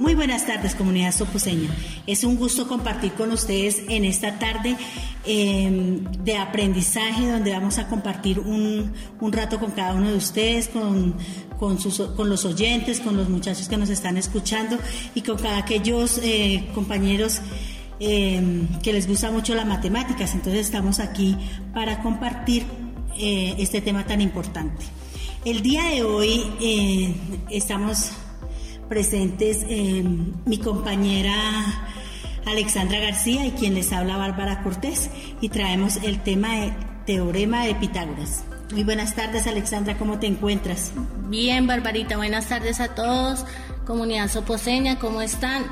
Muy buenas tardes, comunidad sopuseña. Es un gusto compartir con ustedes en esta tarde em, de aprendizaje, donde vamos a compartir un, rato con cada uno de ustedes, con, con, los oyentes, con los muchachos que nos están escuchando y con cada aquellos eh, compañeros em, que les gusta mucho las matemáticas. Entonces estamos aquí para compartir eh, este tema tan importante. El día de hoy eh, estamos presentes eh, mi compañera Alexandra García y quien les habla Bárbara Cortés y traemos el tema de teorema de Pitágoras. Muy buenas tardes Alexandra, ¿cómo te encuentras? Bien, Barbarita, buenas tardes a todos, comunidad soposeña, ¿cómo están?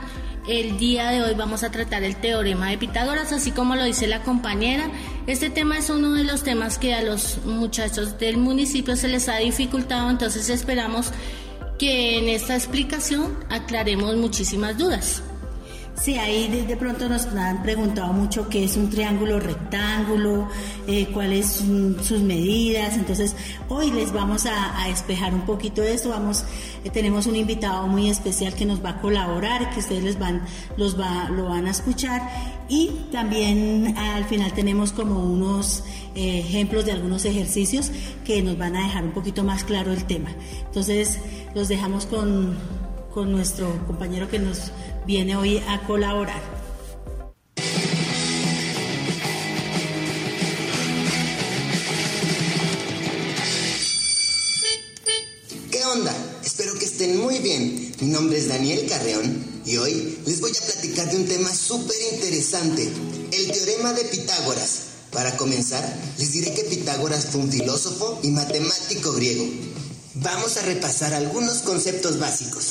El día de hoy vamos a tratar el teorema de Pitágoras, así como lo dice la compañera. Este tema es uno de los temas que a los muchachos del municipio se les ha dificultado, entonces esperamos que en esta explicación aclaremos muchísimas dudas. Sí, ahí de, pronto nos han preguntado mucho qué es un triángulo rectángulo, eh, cuáles son sus medidas. Entonces, hoy les vamos a, despejar un poquito de esto. Vamos, eh, tenemos un invitado muy especial que nos va a colaborar, que ustedes les van, los va, lo van a escuchar. Y también al final tenemos como unos eh, ejemplos de algunos ejercicios que nos van a dejar un poquito más claro el tema. Entonces, los dejamos con, con nuestro compañero que nos viene hoy a colaborar. ¿Qué onda? Espero que estén muy bien. Mi nombre es Daniel Carreón y hoy les voy a platicar de un tema súper interesante, el teorema de Pitágoras. Para comenzar, les diré que Pitágoras fue un filósofo y matemático griego. Vamos a repasar algunos conceptos básicos.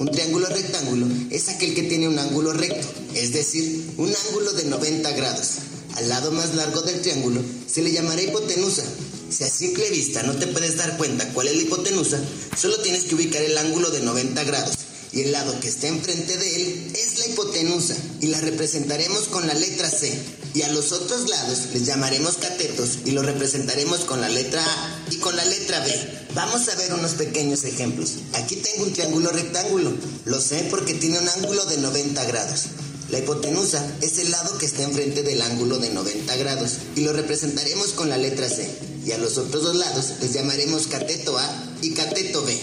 Un triángulo rectángulo es aquel que tiene un ángulo recto, es decir, un ángulo de 90 grados. Al lado más largo del triángulo se le llamará hipotenusa. Si a simple vista no te puedes dar cuenta cuál es la hipotenusa, solo tienes que ubicar el ángulo de 90 grados y el lado que está enfrente de él es la hipotenusa y la representaremos con la letra C. Y a los otros lados les llamaremos catetos y lo representaremos con la letra A y con la letra B. Vamos a ver unos pequeños ejemplos. Aquí tengo un triángulo rectángulo. Lo sé porque tiene un ángulo de 90 grados. La hipotenusa es el lado que está enfrente del ángulo de 90 grados y lo representaremos con la letra C. Y a los otros dos lados les llamaremos cateto A y cateto B.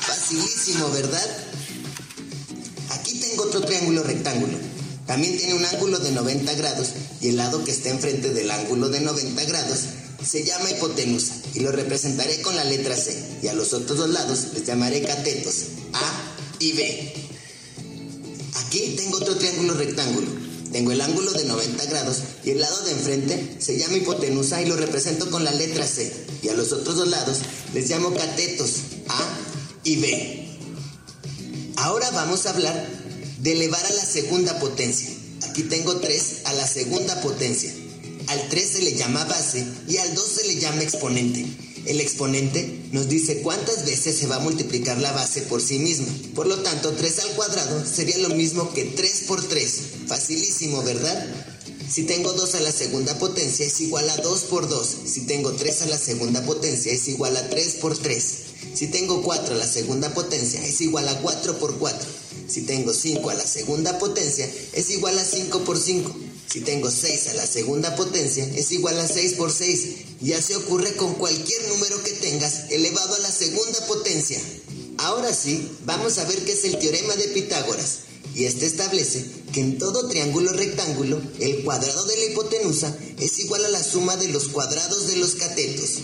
Facilísimo, ¿verdad? Aquí tengo otro triángulo rectángulo. También tiene un ángulo de 90 grados y el lado que está enfrente del ángulo de 90 grados se llama hipotenusa y lo representaré con la letra C y a los otros dos lados les llamaré catetos A y B. Aquí tengo otro triángulo rectángulo. Tengo el ángulo de 90 grados y el lado de enfrente se llama hipotenusa y lo represento con la letra C y a los otros dos lados les llamo catetos A y B. Ahora vamos a hablar de elevar a la segunda potencia. Aquí tengo 3 a la segunda potencia. Al 3 se le llama base y al 2 se le llama exponente. El exponente nos dice cuántas veces se va a multiplicar la base por sí misma. Por lo tanto, 3 al cuadrado sería lo mismo que 3 por 3. Facilísimo, ¿verdad? Si tengo 2 a la segunda potencia es igual a 2 por 2. Si tengo 3 a la segunda potencia es igual a 3 por 3. Si tengo 4 a la segunda potencia es igual a 4 por 4. Si tengo 5 a la segunda potencia es igual a 5 por 5. Si tengo 6 a la segunda potencia es igual a 6 por 6. Y así ocurre con cualquier número que tengas elevado a la segunda potencia. Ahora sí, vamos a ver qué es el teorema de Pitágoras. Y este establece que en todo triángulo rectángulo el cuadrado de la hipotenusa es igual a la suma de los cuadrados de los catetos.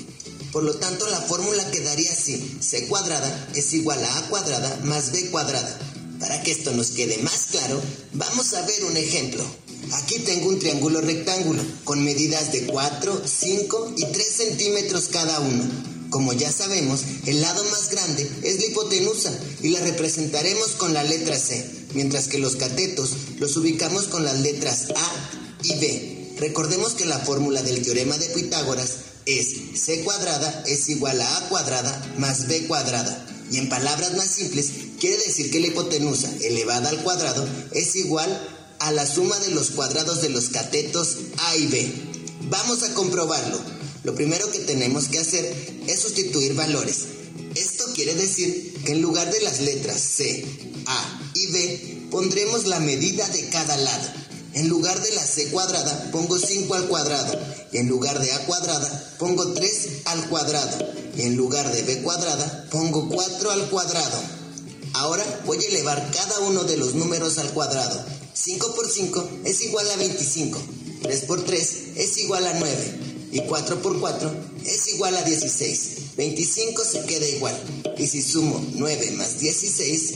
Por lo tanto, la fórmula quedaría así. C cuadrada es igual a A cuadrada más B cuadrada. Para que esto nos quede más claro, vamos a ver un ejemplo. Aquí tengo un triángulo rectángulo con medidas de 4, 5 y 3 centímetros cada uno. Como ya sabemos, el lado más grande es la hipotenusa y la representaremos con la letra C, mientras que los catetos los ubicamos con las letras A y B. Recordemos que la fórmula del teorema de Pitágoras es c cuadrada es igual a a cuadrada más b cuadrada. Y en palabras más simples, quiere decir que la hipotenusa elevada al cuadrado es igual a la suma de los cuadrados de los catetos a y b. Vamos a comprobarlo. Lo primero que tenemos que hacer es sustituir valores. Esto quiere decir que en lugar de las letras C, A y B, pondremos la medida de cada lado. En lugar de la C cuadrada, pongo 5 al cuadrado. Y en lugar de A cuadrada, pongo 3 al cuadrado. Y en lugar de B cuadrada, pongo 4 al cuadrado. Ahora voy a elevar cada uno de los números al cuadrado. 5 por 5 es igual a 25. 3 por 3 es igual a 9. Y 4 por 4 es igual a 16. 25 se queda igual. Y si sumo 9 más 16,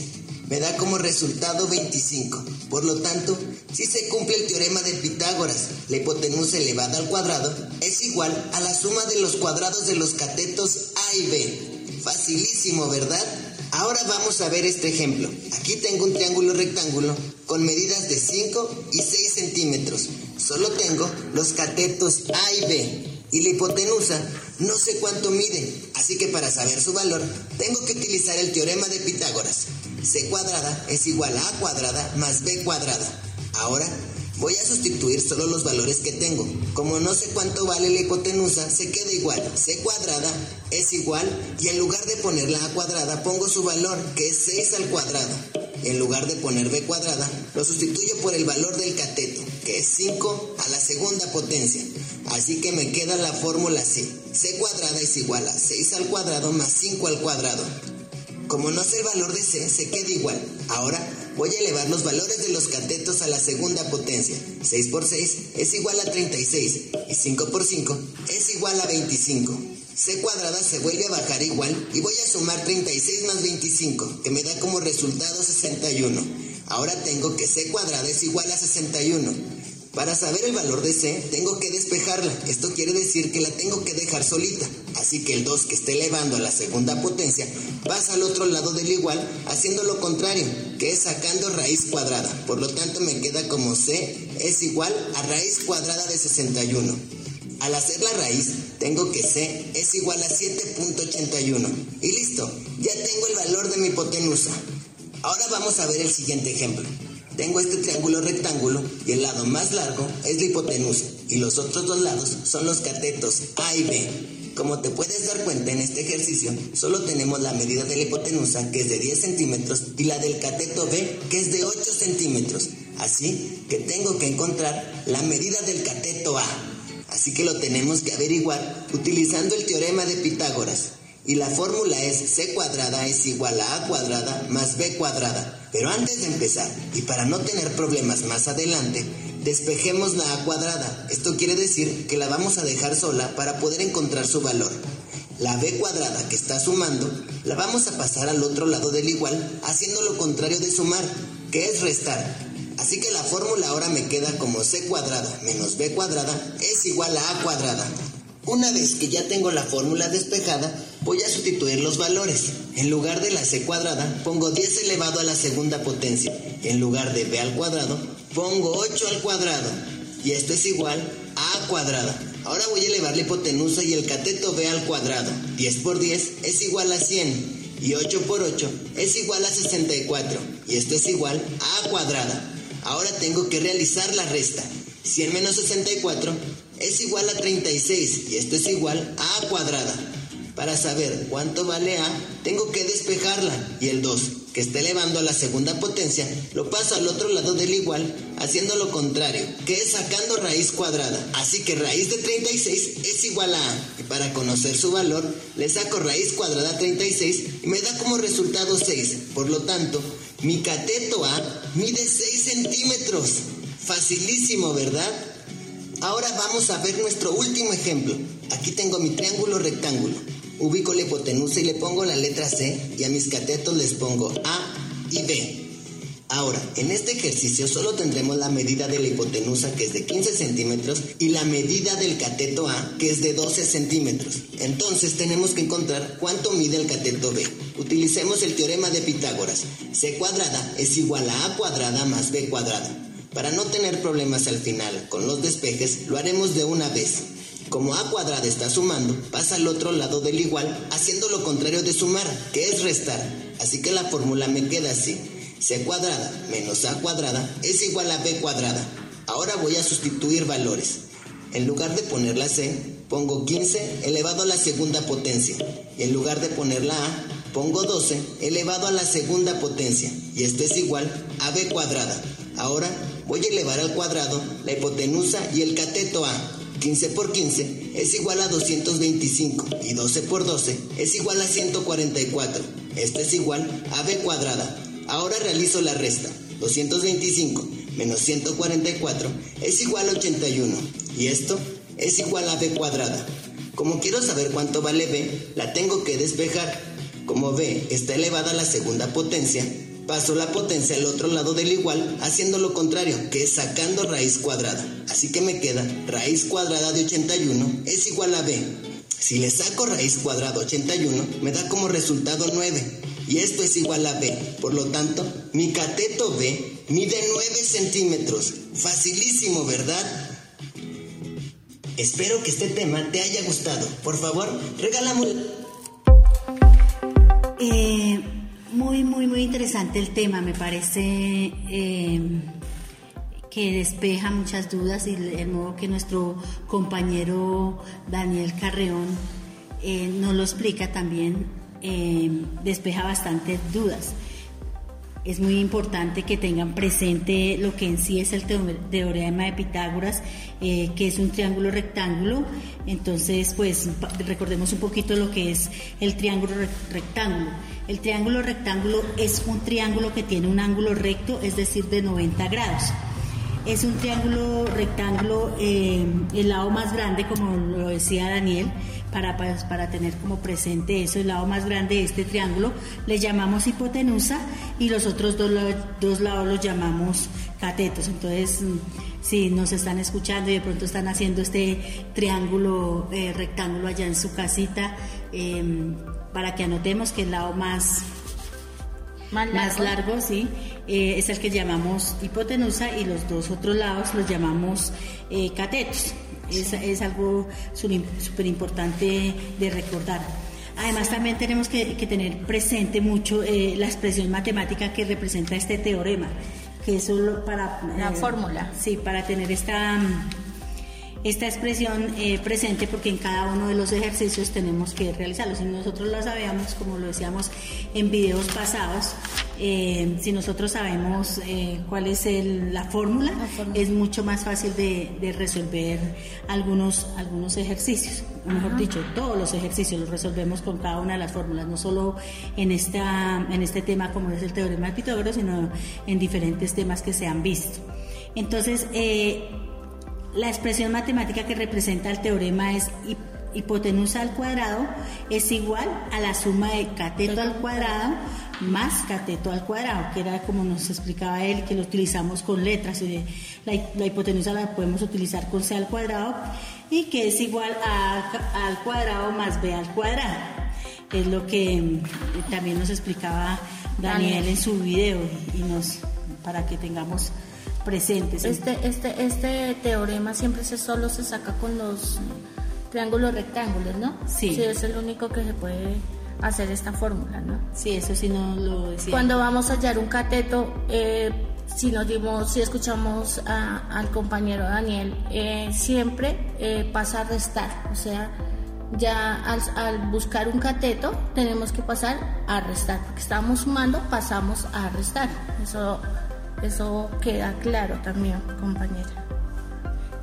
me da como resultado 25. Por lo tanto, si se cumple el teorema de Pitágoras, la hipotenusa elevada al cuadrado es igual a la suma de los cuadrados de los catetos A y B. Facilísimo, ¿verdad? Ahora vamos a ver este ejemplo. Aquí tengo un triángulo rectángulo con medidas de 5 y 6 centímetros. Solo tengo los catetos A y B y la hipotenusa no sé cuánto mide, así que para saber su valor tengo que utilizar el teorema de Pitágoras. C cuadrada es igual a A cuadrada más B cuadrada. Ahora voy a sustituir solo los valores que tengo. Como no sé cuánto vale la hipotenusa, se queda igual. C cuadrada es igual y en lugar de poner la A cuadrada pongo su valor que es 6 al cuadrado. En lugar de poner B cuadrada, lo sustituyo por el valor del cateto, que es 5 a la segunda potencia. Así que me queda la fórmula C. C cuadrada es igual a 6 al cuadrado más 5 al cuadrado. Como no sé el valor de C, se queda igual. Ahora voy a elevar los valores de los catetos a la segunda potencia. 6 por 6 es igual a 36 y 5 por 5 es igual a 25. C cuadrada se vuelve a bajar igual y voy a sumar 36 más 25, que me da como resultado 61. Ahora tengo que C cuadrada es igual a 61. Para saber el valor de C, tengo que despejarla. Esto quiere decir que la tengo que dejar solita. Así que el 2 que esté elevando a la segunda potencia pasa al otro lado del igual, haciendo lo contrario, que es sacando raíz cuadrada. Por lo tanto, me queda como C es igual a raíz cuadrada de 61. Al hacer la raíz, tengo que C es igual a 7.81. Y listo, ya tengo el valor de mi hipotenusa. Ahora vamos a ver el siguiente ejemplo. Tengo este triángulo rectángulo y el lado más largo es la hipotenusa y los otros dos lados son los catetos A y B. Como te puedes dar cuenta en este ejercicio, solo tenemos la medida de la hipotenusa que es de 10 centímetros y la del cateto B que es de 8 centímetros. Así que tengo que encontrar la medida del cateto A. Así que lo tenemos que averiguar utilizando el teorema de Pitágoras. Y la fórmula es c cuadrada es igual a a cuadrada más b cuadrada. Pero antes de empezar, y para no tener problemas más adelante, despejemos la a cuadrada. Esto quiere decir que la vamos a dejar sola para poder encontrar su valor. La b cuadrada que está sumando, la vamos a pasar al otro lado del igual, haciendo lo contrario de sumar, que es restar. Así que la fórmula ahora me queda como c cuadrada menos b cuadrada es igual a a cuadrada. Una vez que ya tengo la fórmula despejada, voy a sustituir los valores. En lugar de la c cuadrada, pongo 10 elevado a la segunda potencia. En lugar de b al cuadrado, pongo 8 al cuadrado. Y esto es igual a a cuadrada. Ahora voy a elevar la hipotenusa y el cateto b al cuadrado. 10 por 10 es igual a 100. Y 8 por 8 es igual a 64. Y esto es igual a a cuadrada. Ahora tengo que realizar la resta. 100 menos 64 es igual a 36 y esto es igual a a cuadrada. Para saber cuánto vale a, tengo que despejarla y el 2, que está elevando a la segunda potencia, lo paso al otro lado del igual, haciendo lo contrario, que es sacando raíz cuadrada. Así que raíz de 36 es igual a a. Y para conocer su valor, le saco raíz cuadrada 36 y me da como resultado 6. Por lo tanto, mi cateto A mide 6 centímetros. Facilísimo, ¿verdad? Ahora vamos a ver nuestro último ejemplo. Aquí tengo mi triángulo rectángulo. Ubico la hipotenusa y le pongo la letra C y a mis catetos les pongo A y B. Ahora, en este ejercicio solo tendremos la medida de la hipotenusa que es de 15 centímetros y la medida del cateto A que es de 12 centímetros. Entonces tenemos que encontrar cuánto mide el cateto B. Utilicemos el teorema de Pitágoras. C cuadrada es igual a A cuadrada más B cuadrada. Para no tener problemas al final con los despejes, lo haremos de una vez. Como a cuadrada está sumando, pasa al otro lado del igual, haciendo lo contrario de sumar, que es restar. Así que la fórmula me queda así. c cuadrada menos a cuadrada es igual a b cuadrada. Ahora voy a sustituir valores. En lugar de poner la c, pongo 15 elevado a la segunda potencia. Y en lugar de poner la a, pongo 12 elevado a la segunda potencia y esto es igual a b cuadrada. Ahora voy a elevar al cuadrado la hipotenusa y el cateto a 15 por 15 es igual a 225 y 12 por 12 es igual a 144. Esto es igual a b cuadrada. Ahora realizo la resta. 225 menos 144 es igual a 81 y esto es igual a b cuadrada. Como quiero saber cuánto vale b, la tengo que despejar. Como b está elevada a la segunda potencia, paso la potencia al otro lado del igual haciendo lo contrario, que es sacando raíz cuadrada. Así que me queda raíz cuadrada de 81 es igual a b. Si le saco raíz cuadrada 81, me da como resultado 9. Y esto es igual a b. Por lo tanto, mi cateto b mide 9 centímetros. Facilísimo, ¿verdad? Espero que este tema te haya gustado. Por favor, regálame. Muy, muy, muy interesante el tema. Me parece eh, que despeja muchas dudas y el modo que nuestro compañero Daniel Carreón eh, nos lo explica también despeja bastantes dudas es muy importante que tengan presente lo que en sí es el teorema de Pitágoras, eh, que es un triángulo rectángulo. Entonces, pues recordemos un poquito lo que es el triángulo rectángulo. El triángulo rectángulo es un triángulo que tiene un ángulo recto, es decir, de 90 grados. Es un triángulo rectángulo, eh, el lado más grande, como lo decía Daniel, para, para tener como presente eso, el lado más grande de este triángulo, le llamamos hipotenusa y los otros dos, dos lados los llamamos catetos. Entonces, mm, si nos están escuchando y de pronto están haciendo este triángulo eh, rectángulo allá en su casita, em, para que anotemos que el lado más más largo, sí, eh, es el que llamamos hipotenusa y los dos otros lados los llamamos eh, catetos. Es, algo súper importante de recordar. Además, también tenemos que, tener presente mucho eh, la expresión matemática que representa este teorema, que es solo para... La fórmula. Sí, para tener esta esta expresión eh, presente porque en cada uno de los ejercicios tenemos que realizarlo. Si nosotros lo sabíamos, como lo decíamos en videos pasados, eh, si nosotros sabemos eh, cuál es la, fórmula, es mucho más fácil de, resolver algunos, algunos ejercicios. Mejor dicho, todos los ejercicios los resolvemos con cada una de las fórmulas, no solo en, esta, en este tema como es el teorema de Pitágoras, sino en diferentes temas que se han visto. Entonces, la expresión matemática que representa el teorema es hipotenusa al cuadrado es igual a la suma de cateto al cuadrado más cateto al cuadrado, que era como nos explicaba él, que lo utilizamos con letras. La, hipotenusa la podemos utilizar con c al cuadrado y que es igual a, al cuadrado más b al cuadrado. Es lo que mm, también nos explicaba Daniel en su video y nos para que tengamos presentes. Este, este, este teorema siempre se solo se saca con los triángulos rectángulos, ¿no? Sí. sí es el único que se puede hacer esta fórmula, ¿no? Sí, eso sí no lo decía. Cuando vamos a hallar un cateto, eh, si nos dimos, si escuchamos al compañero Daniel, eh, siempre eh, pasa a restar, o sea, ya al, al, buscar un cateto tenemos que pasar a restar, porque estamos sumando, pasamos a restar. Eso eso queda claro también, compañera.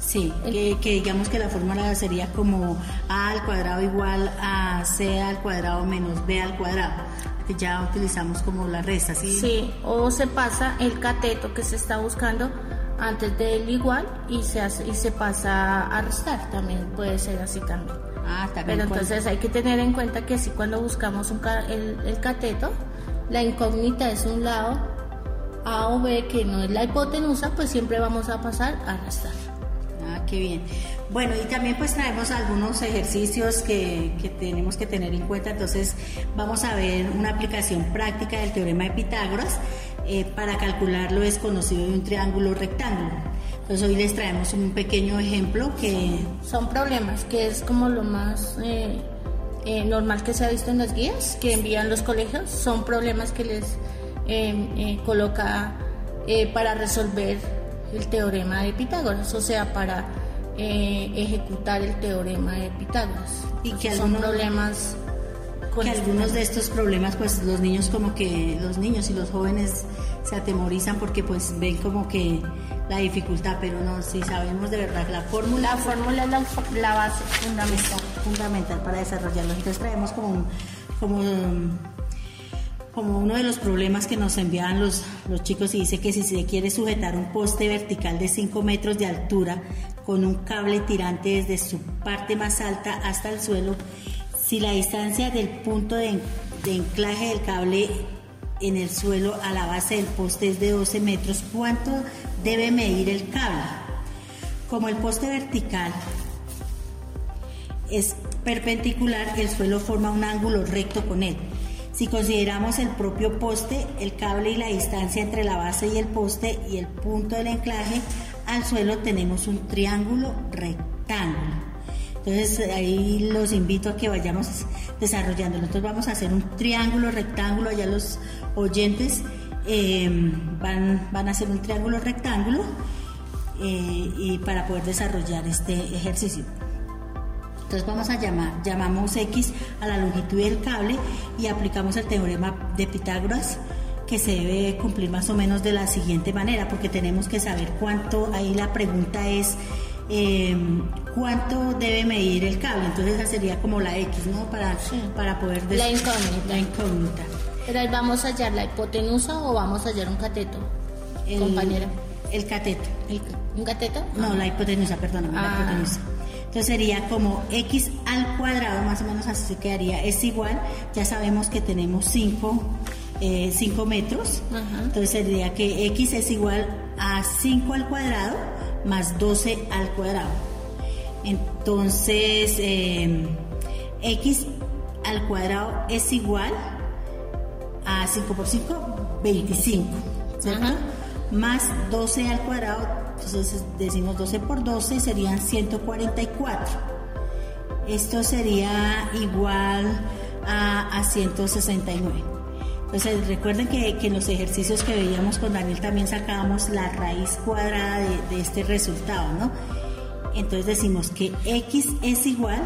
Sí, que, digamos que la fórmula sería como a al cuadrado igual a c al cuadrado menos b al cuadrado, que ya utilizamos como la resta, ¿sí? Sí, o se pasa el cateto que se está buscando antes del igual y se hace, y se pasa a restar, también puede ser así también. Ah, también Pero entonces hay que tener en cuenta que si cuando buscamos un, el, el cateto, la incógnita es un lado a o B, que no es la hipotenusa, pues siempre vamos a pasar a restar. Bien. Bueno, y también pues traemos algunos ejercicios que, que, tenemos que tener en cuenta. Entonces vamos a ver una aplicación práctica del teorema de Pitágoras eh, para calcular lo desconocido de un triángulo rectángulo. Entonces hoy les traemos un pequeño ejemplo que... Son problemas, que es como lo más eh, eh, normal que se ha visto en las guías que envían los colegios. Son problemas que les Em, coloca para resolver el teorema de Pitágoras, o sea, para eh, ejecutar el teorema de Pitágoras. Y que son problemas que algunos de estos problemas, pues los niños como que, los niños y los jóvenes se atemorizan porque pues ven como que la dificultad, pero no, si sabemos de verdad la fórmula. La fórmula es la, base fundamental. fundamental para desarrollarlo. Entonces traemos como como como uno de los problemas que nos enviaban los, los chicos y dice que si se quiere sujetar un poste vertical de 5 metros de altura con un cable tirante desde su parte más alta hasta el suelo, si la distancia del punto de, de del cable en el suelo a la base del poste es de 12 metros, ¿cuánto debe medir el cable? Como el poste vertical es perpendicular, el suelo forma un ángulo recto con él. Si consideramos el propio poste, el cable y la distancia entre la base y el poste y el punto del anclaje al suelo tenemos un triángulo rectángulo. Entonces ahí los invito a que vayamos desarrollando. Nosotros vamos a hacer un triángulo rectángulo, allá los oyentes eh, van, van a hacer un triángulo rectángulo eh, y para poder desarrollar este ejercicio. Entonces vamos a llamar, llamamos X a la longitud del cable y aplicamos el teorema de Pitágoras que se debe cumplir más o menos de la siguiente manera, porque tenemos que saber cuánto, ahí la pregunta es em, cuánto debe medir el cable, entonces esa sería como la X, ¿no? Para, para poder... La incógnita. La incógnita. Pero vamos a hallar la hipotenusa o vamos a hallar un cateto, compañera. El cateto. ¿Un cateto? No, la hipotenusa, perdón, la ah. hipotenusa. Entonces sería como x al cuadrado, más o menos así se quedaría, es igual, ya sabemos que tenemos 5 eh, metros, entonces sería que x es igual a 5 al cuadrado más 12 al cuadrado. Entonces, em, x al cuadrado es igual a 5 por 5, 25, ¿cierto? Más 12 al cuadrado entonces decimos 12 por 12 serían 144. Esto sería igual a, 169. Entonces recuerden que, en los ejercicios que veíamos con Daniel también sacábamos la raíz cuadrada de, este resultado, ¿no? Entonces decimos que x es igual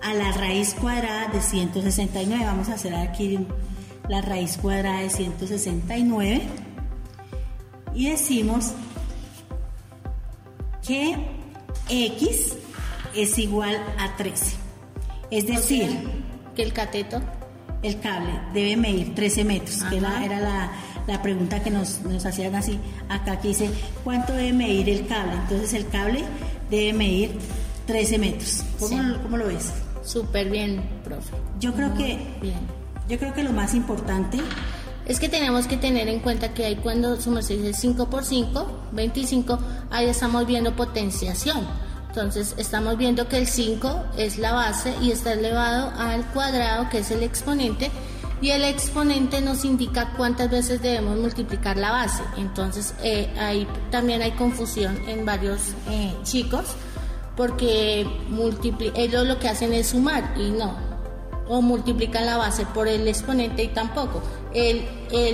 a la raíz cuadrada de 169. Vamos a hacer aquí la raíz cuadrada de 169 y decimos que X es igual a 13. Es decir, que el cateto, el cable, debe medir 13 metros, que era la, pregunta que nos, hacían así. Acá que dice, ¿cuánto debe medir el cable? Entonces el cable debe medir 13 metros. ¿Cómo, lo ves? Súper bien, profe. Yo creo que bien. Yo creo que lo más importante es que tenemos que tener en cuenta que ahí cuando dice 5 por 5, 25, ahí estamos viendo potenciación. Entonces estamos viendo que el 5 es la base y está elevado al cuadrado que es el exponente y el exponente nos indica cuántas veces debemos multiplicar la base. Entonces eh, ahí también hay confusión en varios eh, chicos porque ellos lo que hacen es sumar y no, o multiplican la base por el exponente y tampoco. El,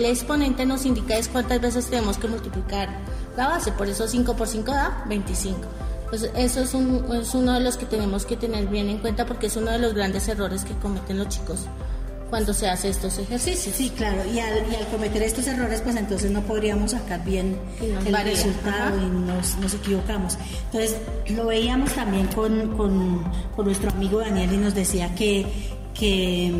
exponente nos indica es cuántas veces tenemos que multiplicar la base, por eso 5 por 5 da 25. Pues eso es, un, es uno de los que tenemos que tener bien en cuenta porque es uno de los grandes errores que cometen los chicos cuando se hace estos ejercicios. Sí, claro, y al, y al cometer estos errores, pues entonces no podríamos sacar bien el resultado y nos, nos, equivocamos. Entonces, lo veíamos también con, con, con, nuestro amigo Daniel y nos decía que, que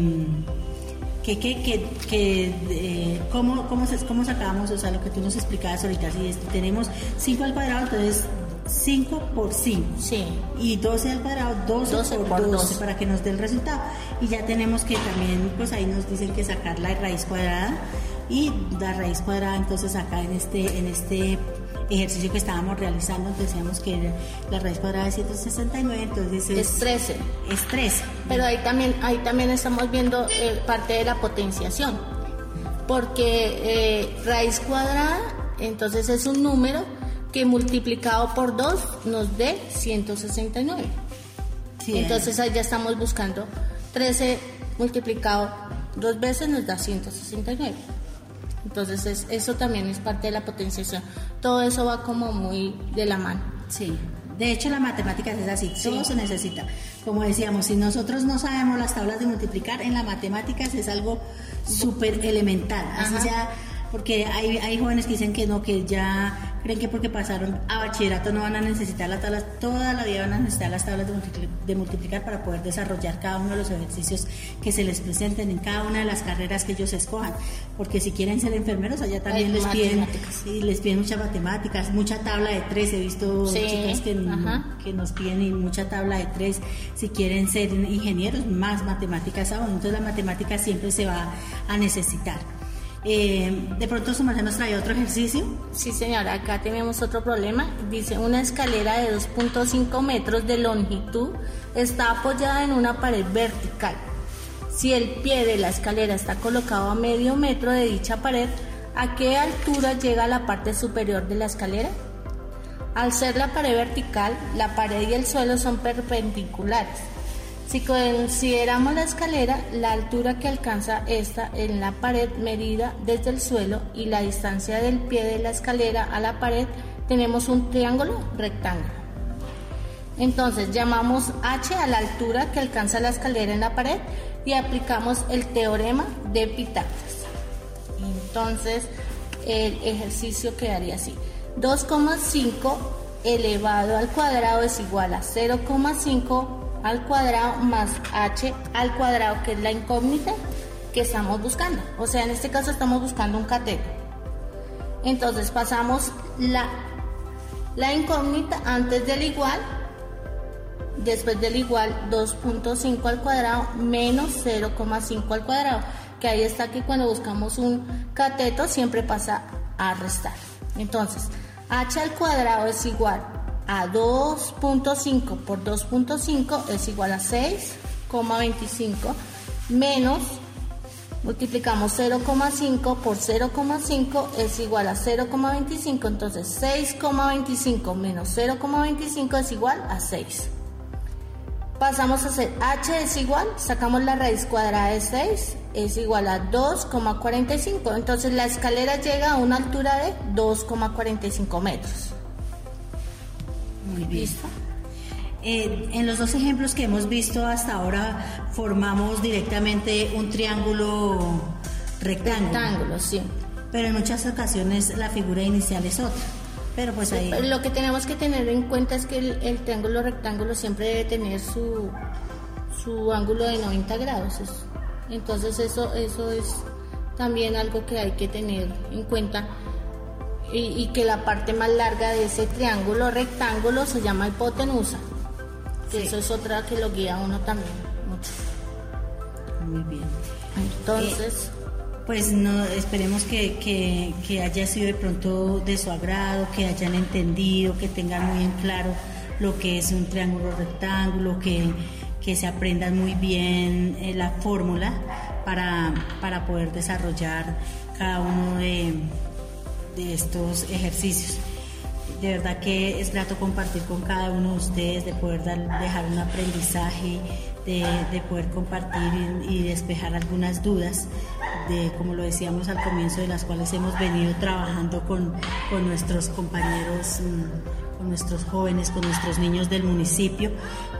que, que, que, que eh, ¿cómo, cómo, cómo sacamos, o sea, lo que tú nos explicabas ahorita, si tenemos 5 al cuadrado, entonces 5 por 5. Sí. Y 12 al cuadrado, 12, por, 12, para que nos dé el resultado. Y ya tenemos que también, pues ahí nos dicen que sacar la raíz cuadrada y la raíz cuadrada entonces acá en este, en este ejercicio que estábamos realizando, decíamos que la raíz cuadrada de 169, entonces es, 13. Es 13. Pero ahí también, ahí también estamos viendo eh, parte de la potenciación, porque eh, raíz cuadrada, entonces es un número que multiplicado por 2 nos dé 169. entonces ahí ya estamos buscando 13 multiplicado dos veces nos da 169. Entonces eso también es parte de la potenciación. Todo eso va como muy de la mano. Sí. De hecho, la matemática es así, todo se necesita. Como decíamos, si nosotros no sabemos las tablas de multiplicar, en la matemáticas es algo súper elemental. Así sea porque hay, hay jóvenes que dicen que no, que ya creen que porque pasaron a bachillerato no van a necesitar las tablas, toda la vida van a necesitar las tablas de, multiplicar para poder desarrollar cada uno de los ejercicios que se les presenten en cada una de las carreras que ellos escojan, porque si quieren ser enfermeros allá también les piden, y les piden muchas matemáticas, mucha tabla de tres, he visto chicas que, que, nos piden mucha tabla de tres, si quieren ser ingenieros, más matemáticas aún, entonces la matemática siempre se va a necesitar. Eh, de pronto su merced nos trae otro ejercicio. Sí, señora, acá tenemos otro problema. Dice, una escalera de 2.5 metros de longitud está apoyada en una pared vertical. Si el pie de la escalera está colocado a medio metro de dicha pared, ¿a qué altura llega la parte superior de la escalera? Al ser la pared vertical, la pared y el suelo son perpendiculares. Si consideramos la escalera, la altura que alcanza esta en la pared medida desde el suelo y la distancia del pie de la escalera a la pared, tenemos un triángulo rectángulo. Entonces llamamos h a la altura que alcanza la escalera en la pared y aplicamos el teorema de Pitágoras. Entonces el ejercicio quedaría así. 2,5 elevado al cuadrado es igual a 0,5 al cuadrado más h al cuadrado, que es la incógnita que estamos buscando. O sea, en este caso estamos buscando un cateto. Entonces pasamos la, la incógnita antes del igual, después del igual 2.5 al cuadrado menos 0,5 al cuadrado, que ahí está que cuando buscamos un cateto siempre pasa a restar. Entonces, h al cuadrado es igual a 2.5 por 2.5 es igual a 6,25 menos multiplicamos 0,5 por 0,5 es igual a 0,25 entonces 6,25 menos 0,25 es igual a 6 pasamos a hacer h es igual sacamos la raíz cuadrada de 6 es igual a 2,45 entonces la escalera llega a una altura de 2,45 metros muy bien. Eh, en los dos ejemplos que hemos visto hasta ahora, formamos directamente un triángulo rectángulo. Rectángulo, sí. Pero en muchas ocasiones la figura inicial es otra. Pero pues ahí... lo que tenemos que tener en cuenta es que el, triángulo rectángulo siempre debe tener su, su ángulo de 90 grados. Entonces eso, eso es también algo que hay que tener en cuenta y, que la parte más larga de ese triángulo rectángulo se llama hipotenusa. Que eso es otra que lo guía a uno también Muy bien. Entonces. Eh, pues no, esperemos que, haya sido de pronto de su agrado, que hayan entendido, que tengan muy en claro lo que es un triángulo rectángulo, que, se aprendan muy bien eh, la fórmula para, para poder desarrollar cada uno de de estos ejercicios. De verdad que es grato compartir con cada uno de ustedes, de poder dejar un aprendizaje, de, poder compartir y, despejar algunas dudas, de como lo decíamos al comienzo, de las cuales hemos venido trabajando con, nuestros compañeros. Mm, con nuestros jóvenes, con nuestros niños del municipio,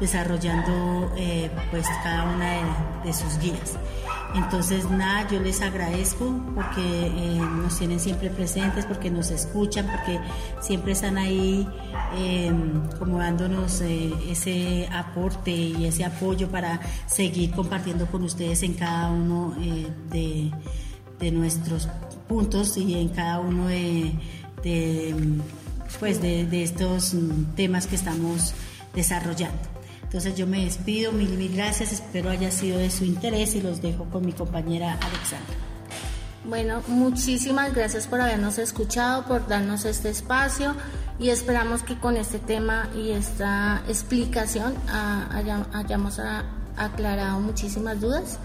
desarrollando eh, pues cada una de sus guías. Entonces, nada, yo les agradezco porque eh, nos tienen siempre presentes, porque nos escuchan, porque siempre están ahí eh, como dándonos eh, ese aporte y ese apoyo para seguir compartiendo con ustedes en cada uno de, nuestros puntos y en cada uno de, pues de estos temas que estamos desarrollando. Entonces yo me despido, mil, mil gracias, espero haya sido de su interés y los dejo con mi compañera Alexandra. Bueno, muchísimas gracias por habernos escuchado, por darnos este espacio y esperamos que con este tema y esta explicación ah, hayamos ah, aclarado muchísimas dudas.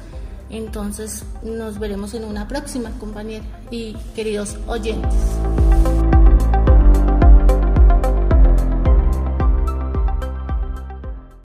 Entonces nos veremos en una próxima, compañera y queridos oyentes.